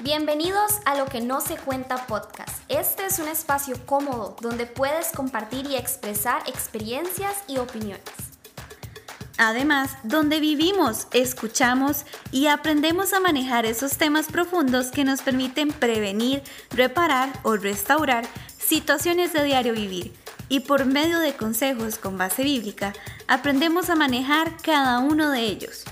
Bienvenidos a Lo que no se cuenta podcast. Este es un espacio cómodo donde puedes compartir y expresar experiencias y opiniones. Además, donde vivimos, escuchamos y aprendemos a manejar esos temas profundos que nos permiten prevenir, reparar o restaurar situaciones de diario vivir. Y por medio de consejos con base bíblica, aprendemos a manejar cada uno de ellos.